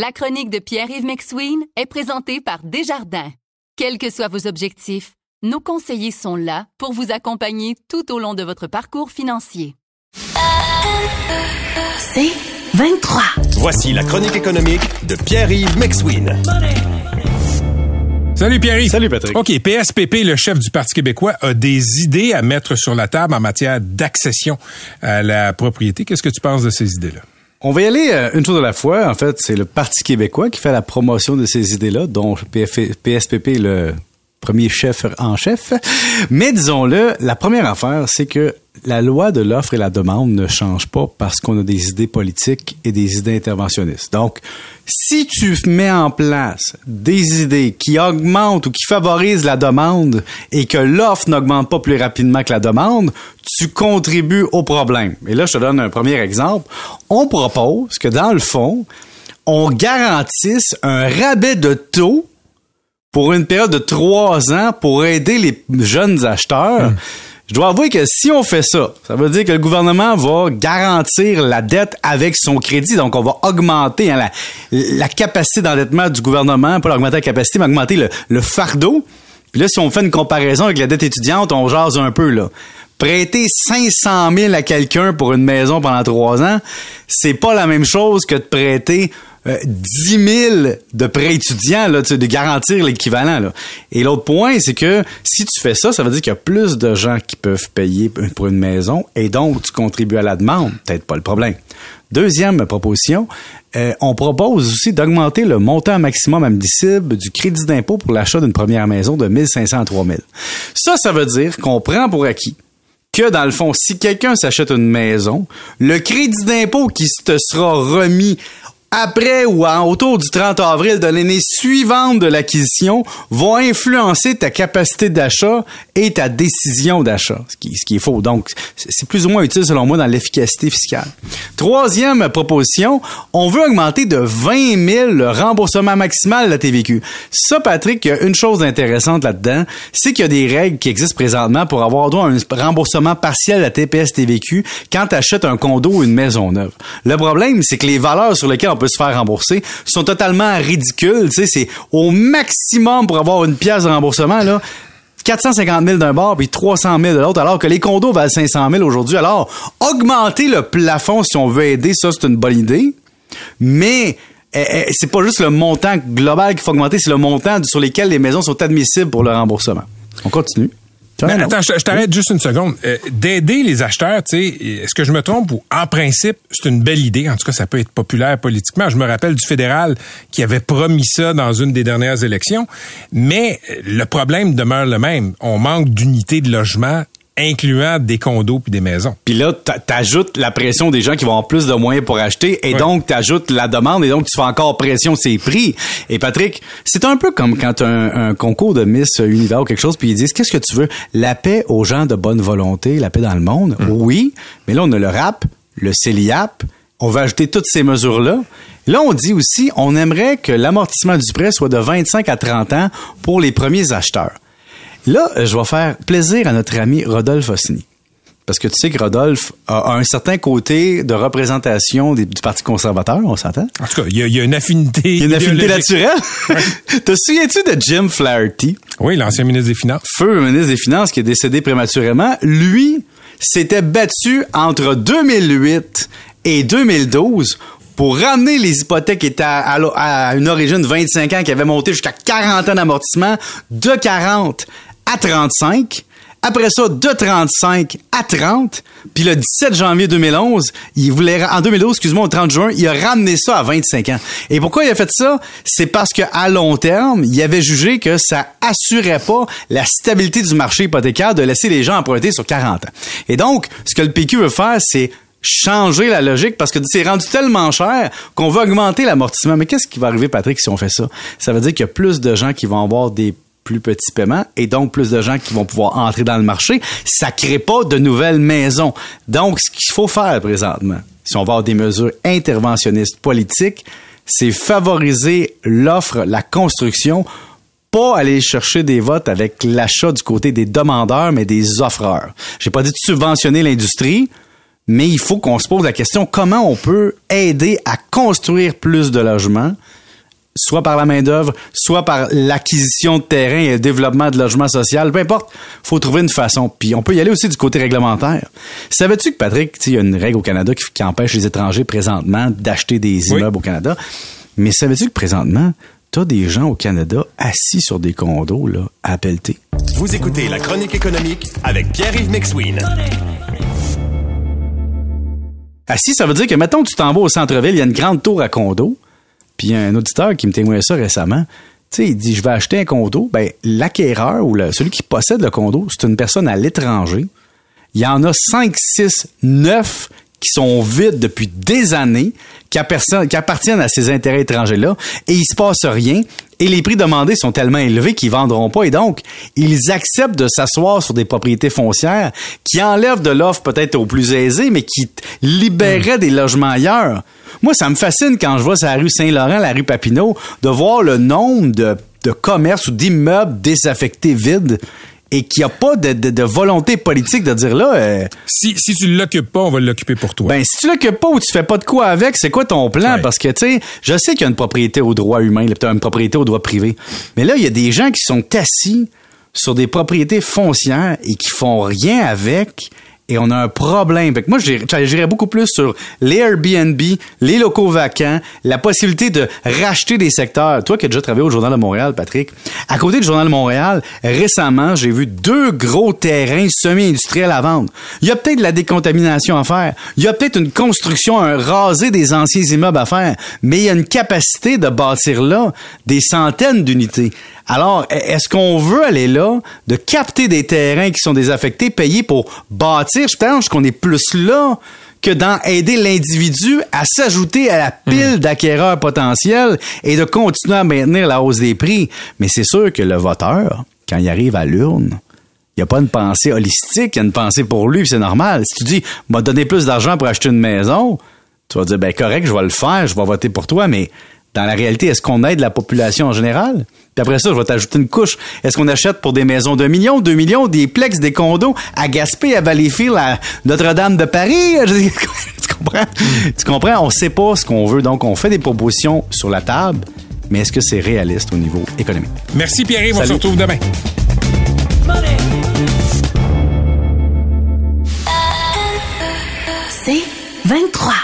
La chronique de Pierre-Yves McSween est présentée par Desjardins. Quels que soient vos objectifs, nos conseillers sont là pour vous accompagner tout au long de votre parcours financier. C'est 23. Voici la chronique économique de Pierre-Yves McSween. Salut Pierre. Salut Patrick. OK, PSPP, le chef du Parti québécois, a des idées à mettre sur la table en matière d'accession à la propriété. Qu'est-ce que tu penses de ces idées-là? On va y aller euh, une chose à la fois. En fait, c'est le Parti québécois qui fait la promotion de ces idées-là, dont PSPP le premier chef en chef. Mais disons-le, la première affaire, c'est que la loi de l'offre et la demande ne change pas parce qu'on a des idées politiques et des idées interventionnistes. Donc, si tu mets en place des idées qui augmentent ou qui favorisent la demande et que l'offre n'augmente pas plus rapidement que la demande, tu contribues au problème. Et là, je te donne un premier exemple. On propose que dans le fond, on garantisse un rabais de taux pour une période de trois ans pour aider les jeunes acheteurs. Je dois avouer que si on fait ça, ça veut dire que le gouvernement va garantir la dette avec son crédit. Donc, on va augmenter hein, la, capacité d'endettement du gouvernement, pas augmenter la capacité, mais augmenter le, le fardeau. Puis là, si on fait une comparaison avec la dette étudiante, on jase un peu, là prêter 500 000 à quelqu'un pour une maison pendant trois ans, c'est pas la même chose que de prêter 10 euh, 000 de prêts étudiants, là, de garantir l'équivalent. Et l'autre point, c'est que si tu fais ça, ça veut dire qu'il y a plus de gens qui peuvent payer pour une maison et donc tu contribues à la demande. Peut-être pas le problème. Deuxième proposition, euh, on propose aussi d'augmenter le montant maximum admissible du crédit d'impôt pour l'achat d'une première maison de 1500 à 3000. Ça, ça veut dire qu'on prend pour acquis que dans le fond, si quelqu'un s'achète une maison, le crédit d'impôt qui te sera remis après ou autour du 30 avril de l'année suivante de l'acquisition vont influencer ta capacité d'achat et ta décision d'achat, ce qui, ce qui est faux. Donc, c'est plus ou moins utile selon moi dans l'efficacité fiscale. Troisième proposition, on veut augmenter de 20 000 le remboursement maximal de la TVQ. Ça, Patrick, il y a une chose intéressante là-dedans, c'est qu'il y a des règles qui existent présentement pour avoir droit à un remboursement partiel de la TPS TVQ quand tu achètes un condo ou une maison neuve. Le problème, c'est que les valeurs sur lesquelles on peut se faire rembourser sont totalement ridicules. C'est au maximum pour avoir une pièce de remboursement, là. 450 000 d'un bord puis 300 000 de l'autre, alors que les condos valent 500 000 aujourd'hui. Alors, augmenter le plafond si on veut aider, ça, c'est une bonne idée. Mais eh, eh, c'est pas juste le montant global qu'il faut augmenter, c'est le montant sur lequel les maisons sont admissibles pour le remboursement. On continue. Mais attends, je, t'arrête juste une seconde. Euh, d'aider les acheteurs, tu sais, est-ce que je me trompe ou en principe, c'est une belle idée. En tout cas, ça peut être populaire politiquement. Je me rappelle du fédéral qui avait promis ça dans une des dernières élections. Mais euh, le problème demeure le même. On manque d'unités de logement incluant des condos puis des maisons. Puis là, t'ajoutes la pression des gens qui vont avoir plus de moyens pour acheter et donc t'ajoutes la demande et donc tu fais encore pression ces prix. Et Patrick, c'est un peu comme quand un, un concours de Miss Univers ou quelque chose puis ils disent qu'est-ce que tu veux? La paix aux gens de bonne volonté, la paix dans le monde? Hmm. Oui, mais là on a le rap, le CELIAP, on va ajouter toutes ces mesures-là. Là, on dit aussi, on aimerait que l'amortissement du prêt soit de 25 à 30 ans pour les premiers acheteurs. Là, je vais faire plaisir à notre ami Rodolphe Ossini. Parce que tu sais que Rodolphe a un certain côté de représentation du Parti conservateur, on s'entend? En tout cas, il y, a une affinité. Il y a une affinité naturelle. Te souviens-tu de Jim Flaherty? Oui, l'ancien ministre des Finances. Feu ministre des Finances qui est décédé prématurément. Lui s'était battu entre 2008 et 2012 pour ramener les hypothèques à, à, une origine de 25 ans qui avait monté jusqu'à 40 ans d'amortissement de 40 à 35. Après ça, de 35 à 30. Puis le 17 janvier 2011, il voulait, en 2012, excuse-moi, au 30 juin, il a ramené ça à 25 ans. Et pourquoi il a fait ça? C'est parce qu'à long terme, il avait jugé que ça assurait pas la stabilité du marché hypothécaire de laisser les gens emprunter sur 40 ans. Et donc, ce que le PQ veut faire, c'est changer la logique parce que c'est rendu tellement cher qu'on veut augmenter l'amortissement. Mais qu'est-ce qui va arriver, Patrick, si on fait ça? Ça veut dire qu'il y a plus de gens qui vont avoir des plus petits paiements et donc plus de gens qui vont pouvoir entrer dans le marché. Ça crée pas de nouvelles maisons. Donc, ce qu'il faut faire présentement, si on va avoir des mesures interventionnistes politiques, c'est favoriser l'offre, la construction, pas aller chercher des votes avec l'achat du côté des demandeurs, mais des offreurs. J'ai pas dit de subventionner l'industrie, mais il faut qu'on se pose la question comment on peut aider à construire plus de logements soit par la main-d'œuvre, soit par l'acquisition de terrain et le développement de logements social, peu importe, faut trouver une façon. Puis on peut y aller aussi du côté réglementaire. Savais-tu que, Patrick, il y a une règle au Canada qui, empêche les étrangers présentement d'acheter des immeubles au Canada? Mais savais-tu que présentement, t'as des gens au Canada assis sur des condos, là, à Pelleté? Vous écoutez La Chronique économique avec Pierre-Yves McSween. Assis, ça veut dire que, mettons, tu t'en vas au centre-ville, il y a une grande tour à condos, puis il y a un auditeur qui me témoignait ça récemment. Tu sais, il dit, je vais acheter un condo. Ben, l'acquéreur ou celui qui possède le condo, c'est une personne à l'étranger. Il y en a 5, 6, 9 qui sont vides depuis des années, qui, appartiennent à ces intérêts étrangers-là, et il se passe rien, et les prix demandés sont tellement élevés qu'ils vendront pas, et donc, ils acceptent de s'asseoir sur des propriétés foncières qui enlèvent de l'offre peut-être aux plus aisés, mais qui libéraient des logements ailleurs. Moi, ça me fascine quand je vois sur la rue Saint-Laurent, la rue Papineau, de voir le nombre de, de commerces ou d'immeubles désaffectés vides et qu'il n'y a pas de, de, volonté politique de dire là. Euh, si, si tu l'occupes pas, on va l'occuper pour toi. Ben, si tu l'occupes pas ou tu fais pas de quoi avec, c'est quoi ton plan? Parce que, tu sais, je sais qu'il y a une propriété au droit humain, il y a une propriété au droit privé. Mais là, il y a des gens qui sont assis sur des propriétés foncières et qui font rien avec et on a un problème. Fait que moi, j'irais beaucoup plus sur les Airbnb, les locaux vacants, la possibilité de racheter des secteurs. Toi qui as déjà travaillé au Journal de Montréal, Patrick, à côté du Journal de Montréal, récemment, j'ai vu deux gros terrains semi-industriels à vendre. Il y a peut-être de la décontamination à faire. Il y a peut-être une construction, un rasé des anciens immeubles à faire. Mais il y a une capacité de bâtir là des centaines d'unités. Alors, e-, est-ce qu'on veut aller là, de capter des terrains qui sont désaffectés, payer pour bâtir? Je pense qu'on est plus là que d'en aider l'individu à s'ajouter à la pile hmm. d'acquéreurs potentiels et de continuer à maintenir la hausse des prix. Mais c'est sûr que le voteur, quand il arrive à l'urne, il n'y a pas une pensée holistique, il y a une pensée pour lui, c'est normal. Si tu dis, m'a donné plus d'argent pour acheter une maison, tu vas dire, ben correct, je vais le faire, je vais voter pour toi, mais dans la réalité, est-ce qu'on aide la population en général? Puis après ça, je vais t'ajouter une couche. Est-ce qu'on achète pour des maisons de millions, deux millions, des plex, des condos à Gaspé, à Valleyfield, à Notre-Dame de Paris? tu comprends? Tu comprends? On sait pas ce qu'on veut. Donc, on fait des propositions sur la table, mais est-ce que c'est réaliste au niveau économique? Merci Pierre, on se retrouve demain. C'est 23.